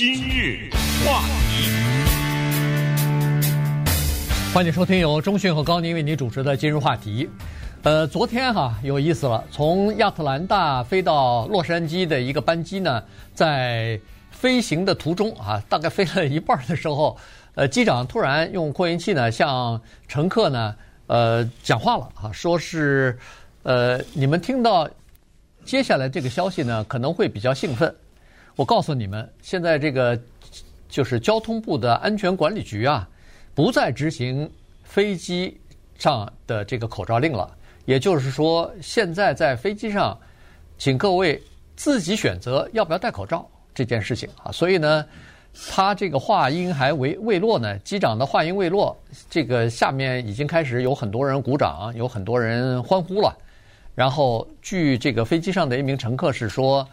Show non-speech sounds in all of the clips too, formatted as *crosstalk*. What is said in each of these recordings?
今日话题，欢迎收听由中讯和高宁为您主持的今日话题。呃，昨天哈有意思了，从亚特兰大飞到洛杉矶的一个班机呢，在飞行的途中啊，大概飞了一半的时候，呃，机长突然用扩音器呢向乘客呢呃讲话了啊，说是呃你们听到接下来这个消息呢可能会比较兴奋。我告诉你们，现在这个就是交通部的安全管理局啊，不再执行飞机上的这个口罩令了。也就是说，现在在飞机上，请各位自己选择要不要戴口罩这件事情啊。所以呢，他这个话音还未未落呢，机长的话音未落，这个下面已经开始有很多人鼓掌，有很多人欢呼了。然后，据这个飞机上的一名乘客是说。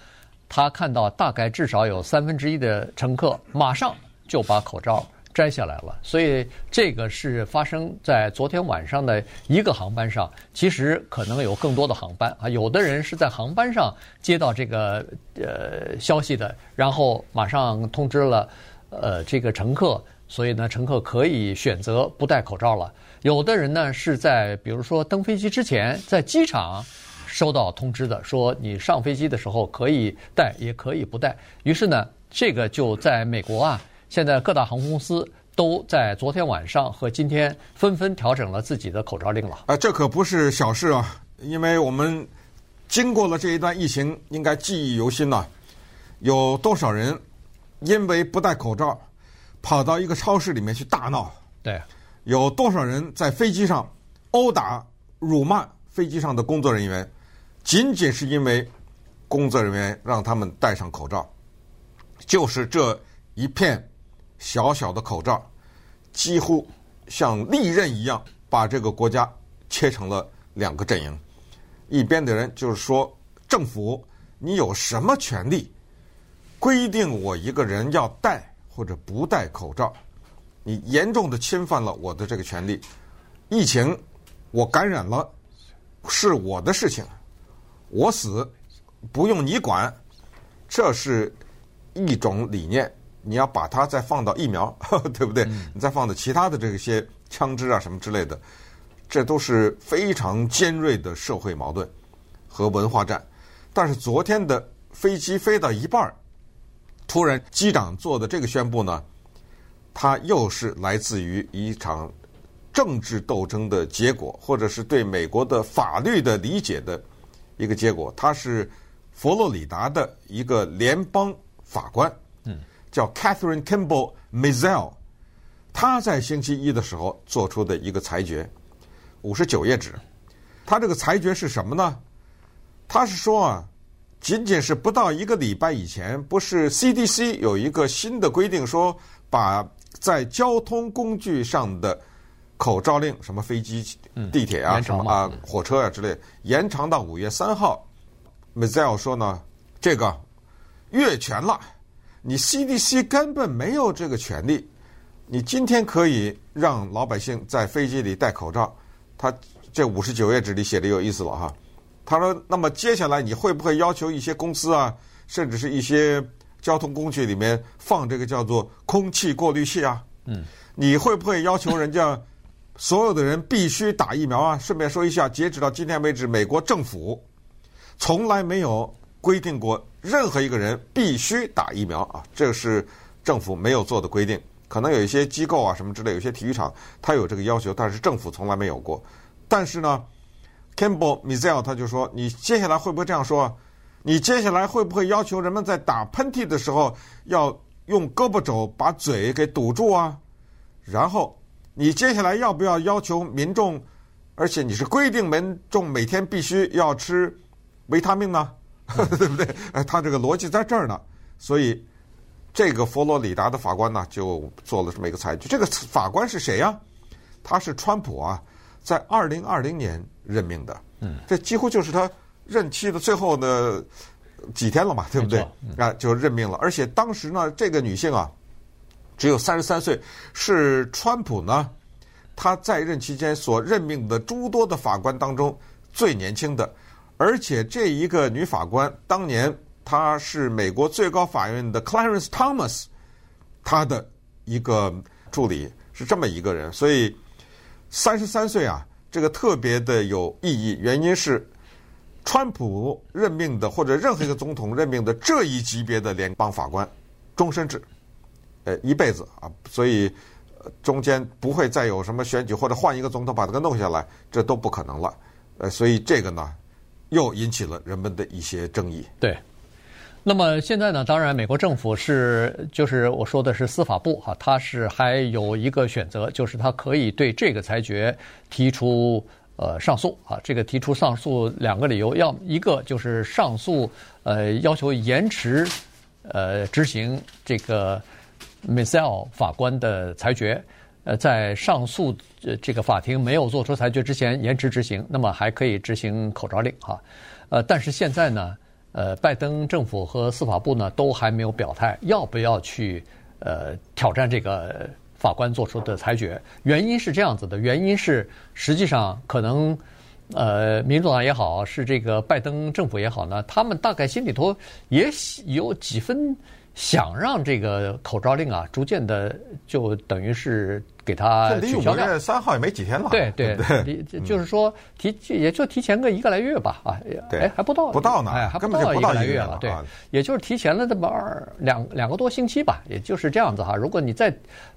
他看到大概至少有三分之一的乘客马上就把口罩摘下来了，所以这个是发生在昨天晚上的一个航班上。其实可能有更多的航班啊，有的人是在航班上接到这个呃消息的，然后马上通知了呃这个乘客，所以呢乘客可以选择不戴口罩了。有的人呢是在比如说登飞机之前在机场。收到通知的，说你上飞机的时候可以带，也可以不带。于是呢，这个就在美国啊，现在各大航空公司都在昨天晚上和今天纷纷调整了自己的口罩令了。啊，这可不是小事啊，因为我们经过了这一段疫情，应该记忆犹新呐。有多少人因为不戴口罩，跑到一个超市里面去大闹？对，有多少人在飞机上殴打、辱骂飞机上的工作人员？仅仅是因为工作人员让他们戴上口罩，就是这一片小小的口罩，几乎像利刃一样把这个国家切成了两个阵营。一边的人就是说，政府你有什么权利规定我一个人要戴或者不戴口罩？你严重的侵犯了我的这个权利。疫情我感染了是我的事情。我死不用你管，这是一种理念。你要把它再放到疫苗，*laughs* 对不对？你再放到其他的这些枪支啊什么之类的，这都是非常尖锐的社会矛盾和文化战。但是昨天的飞机飞到一半，突然机长做的这个宣布呢，它又是来自于一场政治斗争的结果，或者是对美国的法律的理解的。一个结果，他是佛罗里达的一个联邦法官，嗯，叫 Catherine Kimball Mizelle，他在星期一的时候做出的一个裁决，五十九页纸。他这个裁决是什么呢？他是说啊，仅仅是不到一个礼拜以前，不是 CDC 有一个新的规定，说把在交通工具上的。口罩令，什么飞机、地铁啊，什么啊，火车啊之类，延长到五月三号。Mizelle 说呢，这个越权了，你 CDC 根本没有这个权利。你今天可以让老百姓在飞机里戴口罩，他这五十九页纸里写的有意思了哈。他说，那么接下来你会不会要求一些公司啊，甚至是一些交通工具里面放这个叫做空气过滤器啊？嗯，你会不会要求人家？所有的人必须打疫苗啊！顺便说一下，截止到今天为止，美国政府从来没有规定过任何一个人必须打疫苗啊，这是政府没有做的规定。可能有一些机构啊什么之类，有些体育场它有这个要求，但是政府从来没有过。但是呢，Kimball Mizelle 他就说：“你接下来会不会这样说？你接下来会不会要求人们在打喷嚏的时候要用胳膊肘把嘴给堵住啊？”然后。你接下来要不要要求民众，而且你是规定民众每天必须要吃维他命呢？*laughs* 对不对？哎，他这个逻辑在这儿呢。所以，这个佛罗里达的法官呢，就做了这么一个裁决。这个法官是谁呀？他是川普啊，在二零二零年任命的。嗯，这几乎就是他任期的最后的几天了嘛，对不对？啊，就任命了。而且当时呢，这个女性啊。只有三十三岁，是川普呢，他在任期间所任命的诸多的法官当中最年轻的，而且这一个女法官当年她是美国最高法院的 Clarence Thomas 他的一个助理是这么一个人，所以三十三岁啊，这个特别的有意义，原因是川普任命的或者任何一个总统任命的这一级别的联邦法官，终身制，呃，一辈子啊，所以中间不会再有什么选举或者换一个总统把他给弄下来，这都不可能了，呃，所以这个呢，又引起了人们的一些争议。对。那么现在呢，当然，美国政府是，就是我说的是司法部哈，它是还有一个选择，就是它可以对这个裁决提出呃上诉啊。这个提出上诉两个理由，要一个就是上诉呃要求延迟呃执行这个 Missel 法官的裁决，呃，在上诉这个法庭没有做出裁决之前延迟执行，那么还可以执行口罩令哈。呃，但是现在呢？呃，拜登政府和司法部呢都还没有表态，要不要去呃挑战这个法官做出的裁决？原因是这样子的，原因是实际上可能呃，民主党也好，是这个拜登政府也好呢，他们大概心里头也有几分。想让这个口罩令啊，逐渐的就等于是给它取消掉。离五月三号也没几天了。对对，*laughs* 对就是说提也就提前个一个来月吧啊，哎还不到不到呢，哎还不到一个来月了，对，也就是提前了这么二两两个多星期吧，也就是这样子哈。如果你再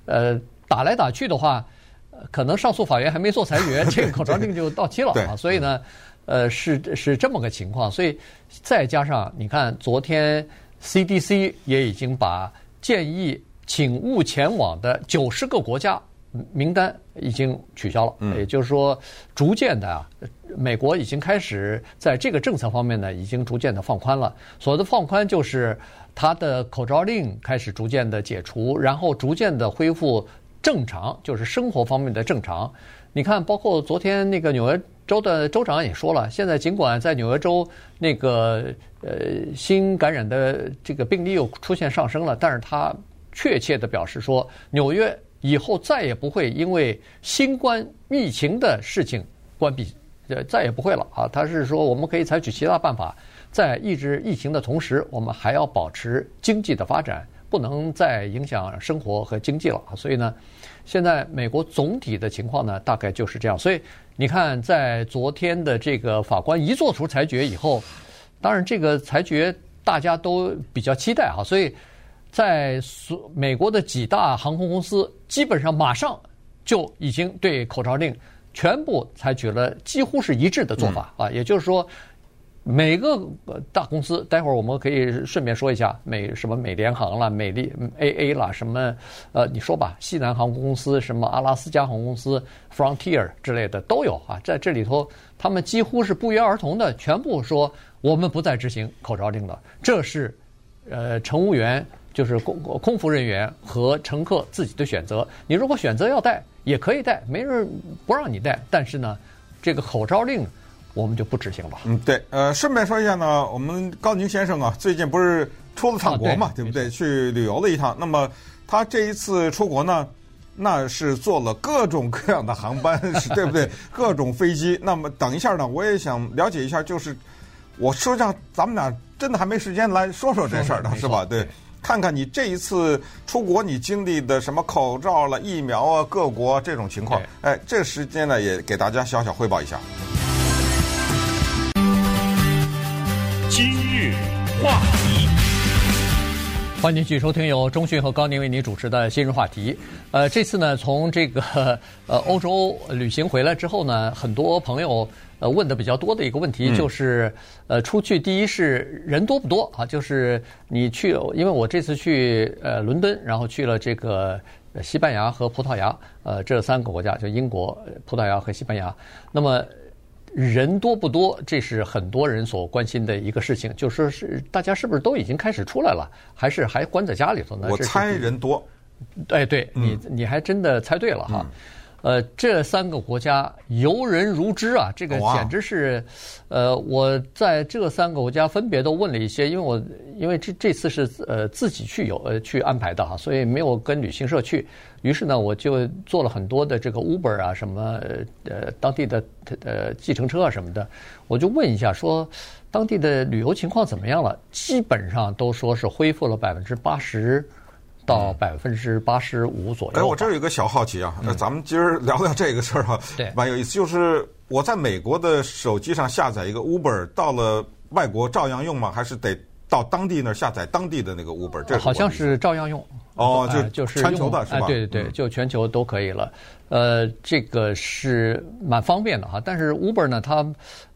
呃打来打去的话，可能上诉法院还没做裁决，*laughs* 这个口罩令就到期了啊。所以呢，呃是是这么个情况，所以再加上你看昨天。CDC 也已经把建议请勿前往的九十个国家名单已经取消了，嗯，也就是说，逐渐的啊，美国已经开始在这个政策方面呢，已经逐渐的放宽了。所谓的放宽，就是它的口罩令开始逐渐的解除，然后逐渐的恢复正常，就是生活方面的正常。你看，包括昨天那个纽约州的州长也说了，现在尽管在纽约州那个呃新感染的这个病例又出现上升了，但是他确切的表示说，纽约以后再也不会因为新冠疫情的事情关闭，呃，再也不会了啊。他是说，我们可以采取其他办法，在抑制疫情的同时，我们还要保持经济的发展，不能再影响生活和经济了啊。所以呢。现在美国总体的情况呢，大概就是这样。所以你看，在昨天的这个法官一做出裁决以后，当然这个裁决大家都比较期待哈。所以在所美国的几大航空公司，基本上马上就已经对口罩令全部采取了几乎是一致的做法啊。也就是说。每个大公司，待会儿我们可以顺便说一下美什么美联航啦、美丽 AA 啦，什么呃，你说吧，西南航空公司、什么阿拉斯加航空公司、Frontier 之类的都有啊，在这里头，他们几乎是不约而同的全部说我们不再执行口罩令了。这是呃乘务员就是空空服人员和乘客自己的选择。你如果选择要戴，也可以戴，没人不让你戴。但是呢，这个口罩令。我们就不执行了。嗯，对，呃，顺便说一下呢，我们高宁先生啊，最近不是出了趟国嘛，啊、对，对不对？去旅游了一趟。那么他这一次出国呢，那是坐了各种各样的航班，*laughs* 是对不对？各种飞机。那么等一下呢，我也想了解一下，就是我说这样，咱们俩真的还没时间来说说这事儿呢，是吧？对，看看你这一次出国你经历的什么口罩了、疫苗啊、各国这种情况。哎，这时间呢，也给大家小小汇报一下。话题，欢迎继续收听由中讯和高宁为您主持的今日话题。呃，这次呢，从这个 *laughs* 呃欧洲旅行回来之后呢，很多朋友呃问的比较多的一个问题就是，呃，出去第一是人多不多啊？就是你去，因为我这次去呃伦敦，然后去了这个西班牙和葡萄牙，呃，这三个国家就英国、葡萄牙和西班牙。那么。人多不多？这是很多人所关心的一个事情。就说是大家是不是都已经开始出来了，还是还关在家里头呢？我猜人多。哎，对你，你还真的猜对了哈。呃，这三个国家游人如织啊，这个简直是，呃，我在这三个国家分别都问了一些，因为我因为这这次是呃自己去游呃去安排的哈，所以没有跟旅行社去。于是呢，我就做了很多的这个 Uber 啊，什么呃当地的呃计程车啊什么的，我就问一下说，当地的旅游情况怎么样了？基本上都说是恢复了百分之八十到百分之八十五左右。哎，我这有一个小好奇啊，那、嗯、咱们今儿聊聊这个事儿啊，对，蛮有意思。就是我在美国的手机上下载一个 Uber，到了外国照样用吗？还是得到当地那儿下载当地的那个 Uber？这好像是照样用。哦，就就是全球的是吧？对对对，就全球都可以了。呃，这个是蛮方便的哈。但是 Uber 呢，它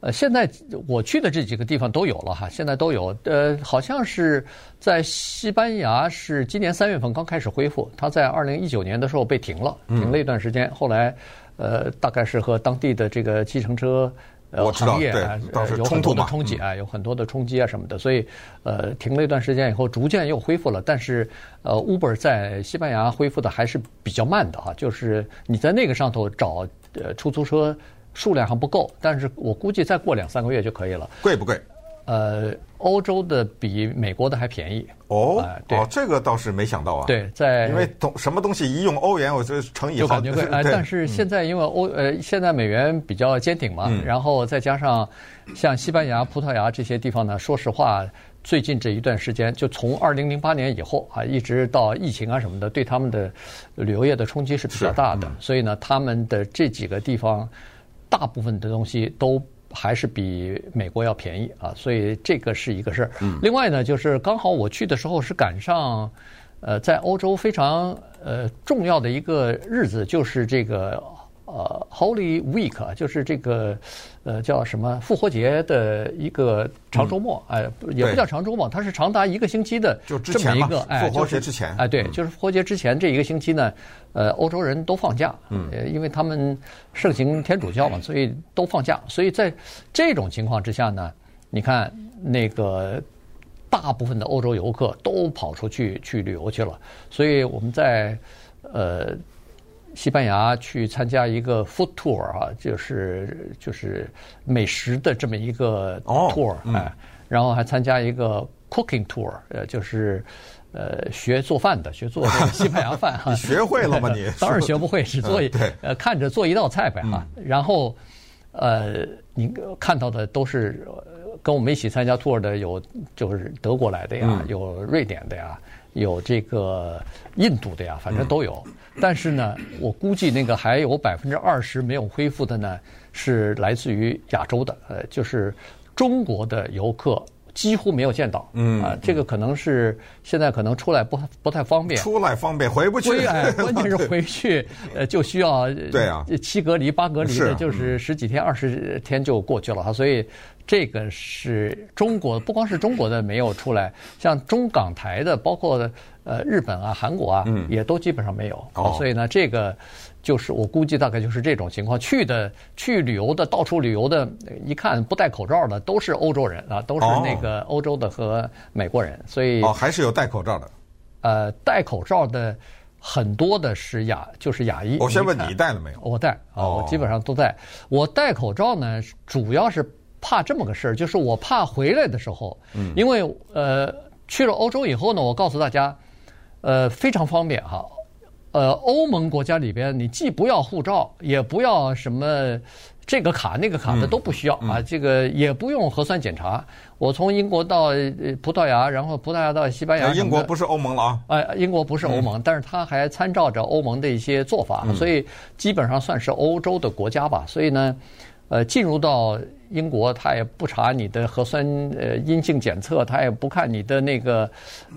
呃现在我去的这几个地方都有了哈，现在都有。呃，好像是在西班牙是今年三月份刚开始恢复，它在二零一九年的时候被停了，停了一段时间。后来呃，大概是和当地的这个计程车。呃，行业啊，有很多的冲击啊，有很多的冲击啊什么的，所以呃，停了一段时间以后，逐渐又恢复了。但是呃，Uber 在西班牙恢复的还是比较慢的哈，就是你在那个上头找呃出租车数量还不够，但是我估计再过两三个月就可以了。贵不贵？呃，欧洲的比美国的还便宜哦。哦，这个倒是没想到啊。对，在因为东什么东西一用欧元，我就乘以就感觉贵。*laughs* 哎，但是现在因为欧呃现在美元比较坚挺嘛，然后再加上像西班牙、葡萄牙这些地方呢，说实话，最近这一段时间，就从二零零八年以后啊，一直到疫情啊什么的，对他们的旅游业的冲击是比较大的。所以呢，他们的这几个地方，大部分的东西都。还是比美国要便宜啊，所以这个是一个事儿。另外呢，就是刚好我去的时候是赶上，呃，在欧洲非常呃重要的一个日子，就是这个。呃，Holy Week 就是这个，呃，叫什么复活节的一个长周末，哎，也不叫长周末，它是长达一个星期的这么一个，哎，复活节之前，哎，对，就是复活节之前这一个星期呢，呃，欧洲人都放假，嗯，因为他们盛行天主教嘛，所以都放假，所以在这种情况之下呢，你看那个大部分的欧洲游客都跑出去去旅游去了，所以我们在呃。西班牙去参加一个 food tour 啊，就是就是美食的这么一个 tour，嗯，然后还参加一个 cooking tour，呃，就是呃学做饭的，学做这个西班牙饭哈。*laughs* 你学会了吗？你 *laughs* 当然学不会，只做一、*laughs* 嗯、呃看着做一道菜呗哈。然后呃，你看到的都是跟我们一起参加 tour 的有就是德国来的呀，嗯、有瑞典的呀。有这个印度的呀，反正都有。但是呢，我估计那个还有百分之二十没有恢复的呢，是来自于亚洲的，呃，就是中国的游客几乎没有见到。嗯啊，这个可能是现在可能出来不不太方便。出来方便，回不去。哎，关键是回去，*laughs* 呃，就需要对啊七隔离八隔离的，就是十几天二十天就过去了哈，所以。这个是中国，不光是中国的没有出来，像中港台的，包括呃日本啊、韩国啊，也都基本上没有。哦，所以呢，这个就是我估计大概就是这种情况。去的去旅游的，到处旅游的，一看不戴口罩的都是欧洲人啊，都是那个欧洲的和美国人。所以哦，还是有戴口罩的。呃，戴口罩的很多的是亚，就是亚裔。我先问你戴了没有？我戴啊，我基本上都戴。我戴口罩呢，主要是。怕这么个事儿，就是我怕回来的时候，因为呃去了欧洲以后呢，我告诉大家，呃非常方便哈，呃欧盟国家里边你既不要护照，也不要什么这个卡那个卡的都不需要啊，这个也不用核酸检查。我从英国到葡萄牙，然后葡萄牙到西班牙，英国不是欧盟了啊？哎，英国不是欧盟，但是它还参照着欧盟的一些做法，所以基本上算是欧洲的国家吧。所以呢。呃，进入到英国，他也不查你的核酸呃阴性检测，他也不看你的那个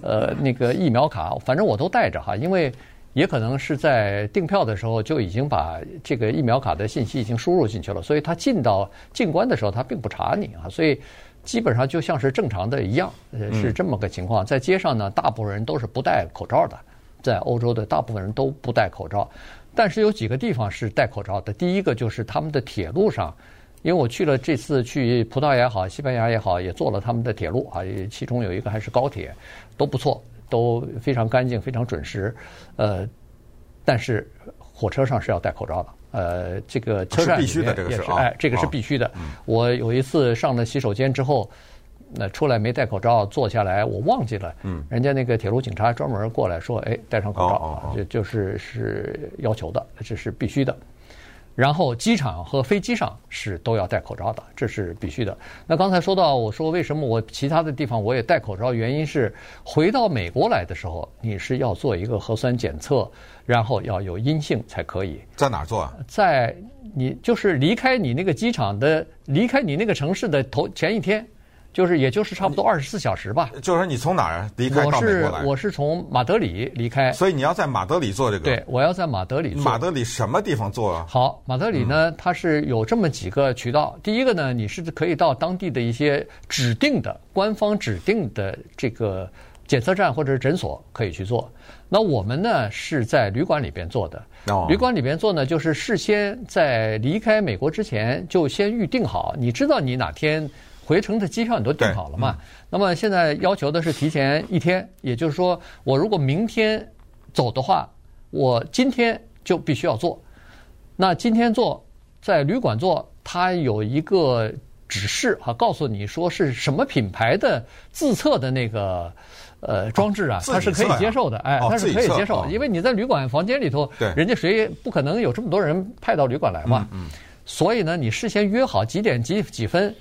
呃那个疫苗卡，反正我都带着哈，因为也可能是在订票的时候就已经把这个疫苗卡的信息已经输入进去了，所以他进到进关的时候他并不查你啊，所以基本上就像是正常的一样，是这么个情况。在街上呢，大部分人都是不戴口罩的，在欧洲的大部分人都不戴口罩。但是有几个地方是戴口罩的。第一个就是他们的铁路上，因为我去了这次去葡萄牙也好，西班牙也好，也坐了他们的铁路啊，其中有一个还是高铁，都不错，都非常干净，非常准时。呃，但是火车上是要戴口罩的。呃，这个车站里面也是，哎，这个是必须的。我有一次上了洗手间之后。那出来没戴口罩，坐下来我忘记了。嗯，人家那个铁路警察专门过来说：“哎，戴上口罩啊，这就是是要求的，这是必须的。”然后机场和飞机上是都要戴口罩的，这是必须的。那刚才说到，我说为什么我其他的地方我也戴口罩，原因是回到美国来的时候，你是要做一个核酸检测，然后要有阴性才可以。在哪儿做啊？在你就是离开你那个机场的，离开你那个城市的头前一天。就是，也就是差不多二十四小时吧。就是说，你从哪儿离开到美国来？我是我是从马德里离开。所以你要在马德里做这个。对，我要在马德里做。马德里什么地方做啊？好，马德里呢，它是有这么几个渠道。第一个呢，你是可以到当地的一些指定的官方指定的这个检测站或者是诊所可以去做。那我们呢是在旅馆里边做的。哦。旅馆里边做呢，就是事先在离开美国之前就先预定好，你知道你哪天。回程的机票你都订好了嘛？那么现在要求的是提前一天，也就是说，我如果明天走的话，我今天就必须要做。那今天做，在旅馆做，它有一个指示啊，告诉你说是什么品牌的自测的那个呃装置啊，它是可以接受的，哎，它是可以接受，因为你在旅馆房间里头，人家谁也不可能有这么多人派到旅馆来嘛，所以呢，你事先约好几点几几分。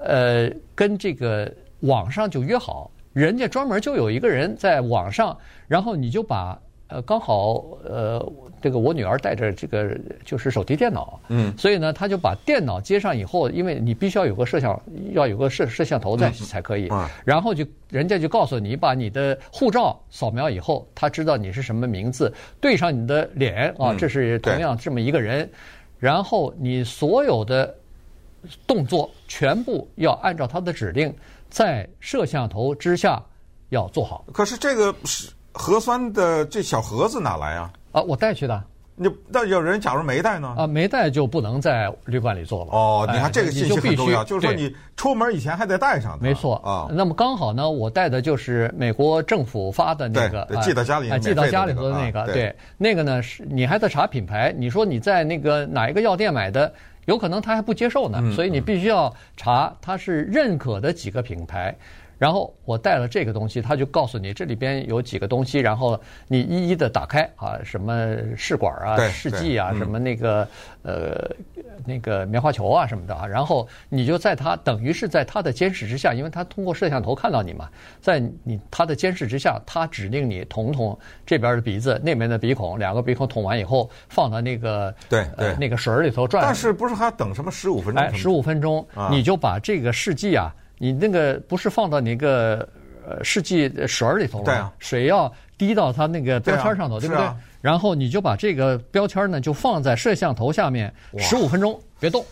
呃，跟这个网上就约好，人家专门就有一个人在网上，然后你就把呃刚好呃这个我女儿带着这个就是手提电脑，嗯，所以呢，他就把电脑接上以后，因为你必须要有个摄像，要有个摄摄像头在才可以，然后就人家就告诉你，把你的护照扫描以后，他知道你是什么名字，对上你的脸啊，这是同样这么一个人，然后你所有的。动作全部要按照他的指令，在摄像头之下要做好。可是这个是核酸的这小盒子哪来啊？啊，我带去的。你那有人假如没带呢？啊，没带就不能在旅馆里做了。哦，你看这个信息很重要，就是说你出门以前还得带上。没错啊。那么刚好呢，我带的就是美国政府发的那个，寄到家里，寄到家里头的那个。对，那个呢是你还得查品牌。你说你在那个哪一个药店买的？有可能他还不接受呢，所以你必须要查他是认可的几个品牌。然后我带了这个东西，他就告诉你这里边有几个东西，然后你一一的打开啊，什么试管啊、试剂啊，什么那个呃那个棉花球啊什么的啊，然后你就在他等于是在他的监视之下，因为他通过摄像头看到你嘛，在你他的监视之下，他指令你捅捅这边的鼻子，那边的鼻孔，两个鼻孔捅完以后放到那个对对那个水里头转。但是不是还要等什么十五分钟？哎，十五分钟，你就把这个试剂啊。你那个不是放到那个呃试剂水里头吗？对啊，水要滴到它那个标签上头，对不对？然后你就把这个标签呢，就放在摄像头下面十五分钟，别动。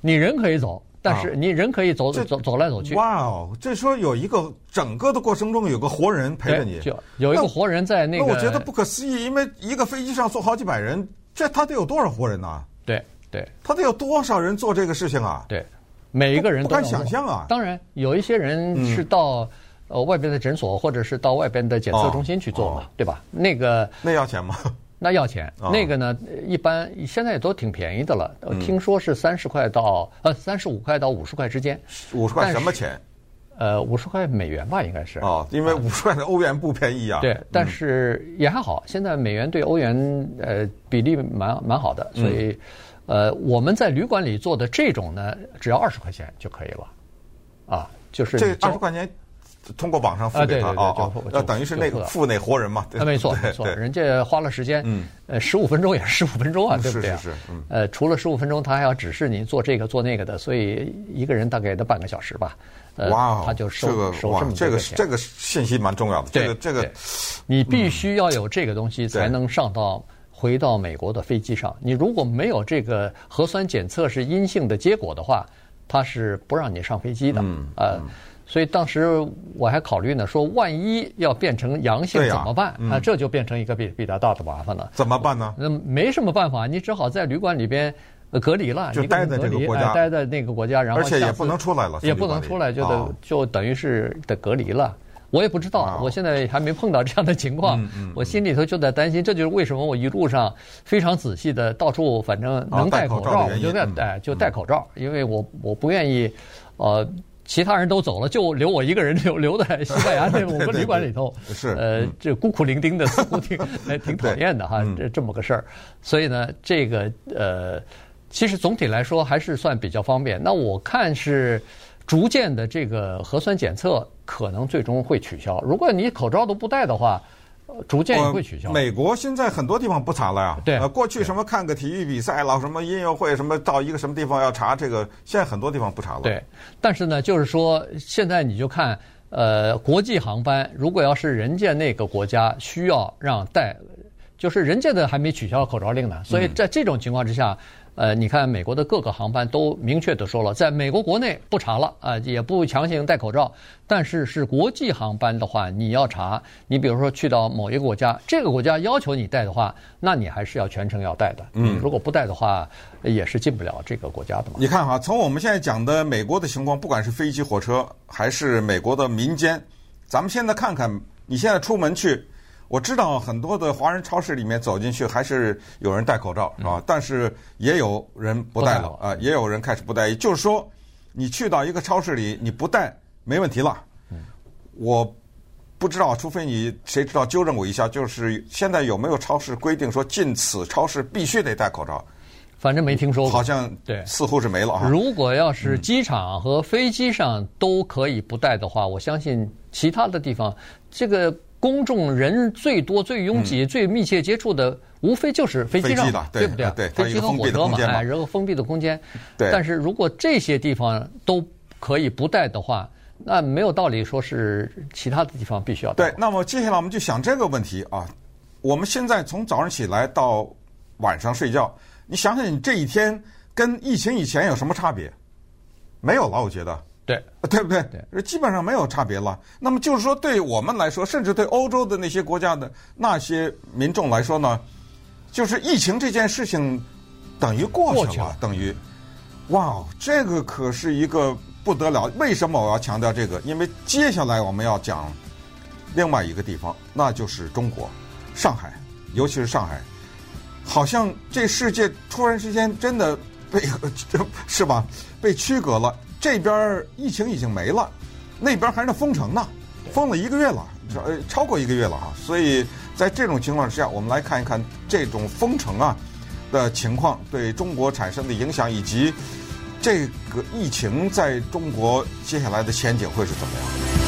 你人可以走，但是你人可以走走走来走去。哇哦，这说有一个整个的过程中有个活人陪着你，就有一个活人在那个。那我觉得不可思议，因为一个飞机上坐好几百人，这他得有多少活人呢？对对，他得有多少人做这个事情啊？对。每一个人都不敢想象啊！当然，有一些人是到呃外边的诊所，或者是到外边的检测中心去做嘛，对吧？那个那要钱吗？*laughs* 那要钱。那个呢，一般现在也都挺便宜的了。听说是三十块到呃三十五块到五十块之间。五十块什么钱？呃，五十块美元吧，应该是。哦，因为五十块的欧元不便宜啊。对，但是也还好。现在美元对欧元呃比例蛮蛮好的，所以。呃，我们在旅馆里做的这种呢，只要二十块钱就可以了，啊，就是这二十块钱通过网上付给他啊，那等于是那个付那活人嘛，对，没错没错，人家花了时间，嗯，呃，十五分钟也是十五分钟啊，对不对？是是是，呃，除了十五分钟，他还要指示你做这个做那个的，所以一个人大概得半个小时吧，哇，他就收收这么这个这个信息蛮重要的，这个这个，你必须要有这个东西才能上到。回到美国的飞机上，你如果没有这个核酸检测是阴性的结果的话，他是不让你上飞机的。嗯，呃，所以当时我还考虑呢，说万一要变成阳性怎么办？啊，这就变成一个比比较大的麻烦了。怎么办呢？那没什么办法，你只好在旅馆里边隔离了，就待在这个国家，待在那个国家，然后而且也不能出来了，也不能出来，就得就等于是得隔离了。我也不知道，我现在还没碰到这样的情况，我心里头就在担心。这就是为什么我一路上非常仔细的到处，反正能戴口罩我就戴，哎，就戴口罩，因为我我不愿意，呃，其他人都走了，就留我一个人留留在西班牙这 *laughs* 五个旅馆里头，是呃，这孤苦伶仃的，似乎挺挺讨厌的哈，这这么个事儿。所以呢，这个呃，其实总体来说还是算比较方便。那我看是逐渐的这个核酸检测可能最终会取消。如果你口罩都不戴的话。逐渐也会取消。美国现在很多地方不查了呀。对。呃，过去什么看个体育比赛了，什么音乐会，什么到一个什么地方要查这个，现在很多地方不查了。对。但是呢，就是说，现在你就看，呃，国际航班，如果要是人家那个国家需要让戴，就是人家的还没取消口罩令呢，所以在这种情况之下。嗯呃，你看美国的各个航班都明确的说了，在美国国内不查了啊，也不强行戴口罩。但是是国际航班的话，你要查。你比如说去到某一个国家，这个国家要求你戴的话，那你还是要全程要戴的。嗯，如果不戴的话，也是进不了这个国家的嘛。你看哈，从我们现在讲的美国的情况，不管是飞机、火车，还是美国的民间，咱们现在看看，你现在出门去。我知道很多的华人超市里面走进去还是有人戴口罩啊，但是也有人不戴了啊，也有人开始不戴。就是说，你去到一个超市里，你不戴没问题了。我不知道，除非你谁知道纠正我一下，就是现在有没有超市规定说进此超市必须得戴口罩？反正没听说过。好像对，似乎是没了啊。如果要是机场和飞机上都可以不戴的话，我相信其他的地方这个。公众人最多、最拥挤、最密切接触的，无非就是飞机上，对不对？对，飞机和火车嘛，哎，然后封闭的空间。对。但是如果这些地方都可以不戴的话，那没有道理说是其他的地方必须要戴。对。那么接下来我们就想这个问题啊，我们现在从早上起来到晚上睡觉，你想想你这一天跟疫情以前有什么差别？没有了，我觉得。对，对不对？对，基本上没有差别了。那么就是说，对我们来说，甚至对欧洲的那些国家的那些民众来说呢，就是疫情这件事情等于过去了，过去了等于，哇，这个可是一个不得了。为什么我要强调这个？因为接下来我们要讲另外一个地方，那就是中国，上海，尤其是上海，好像这世界突然之间真的被，*laughs* 是吧？被区隔了。这边疫情已经没了，那边还在封城呢，封了一个月了，呃，超过一个月了啊。所以在这种情况之下，我们来看一看这种封城啊的情况对中国产生的影响，以及这个疫情在中国接下来的前景会是怎么样。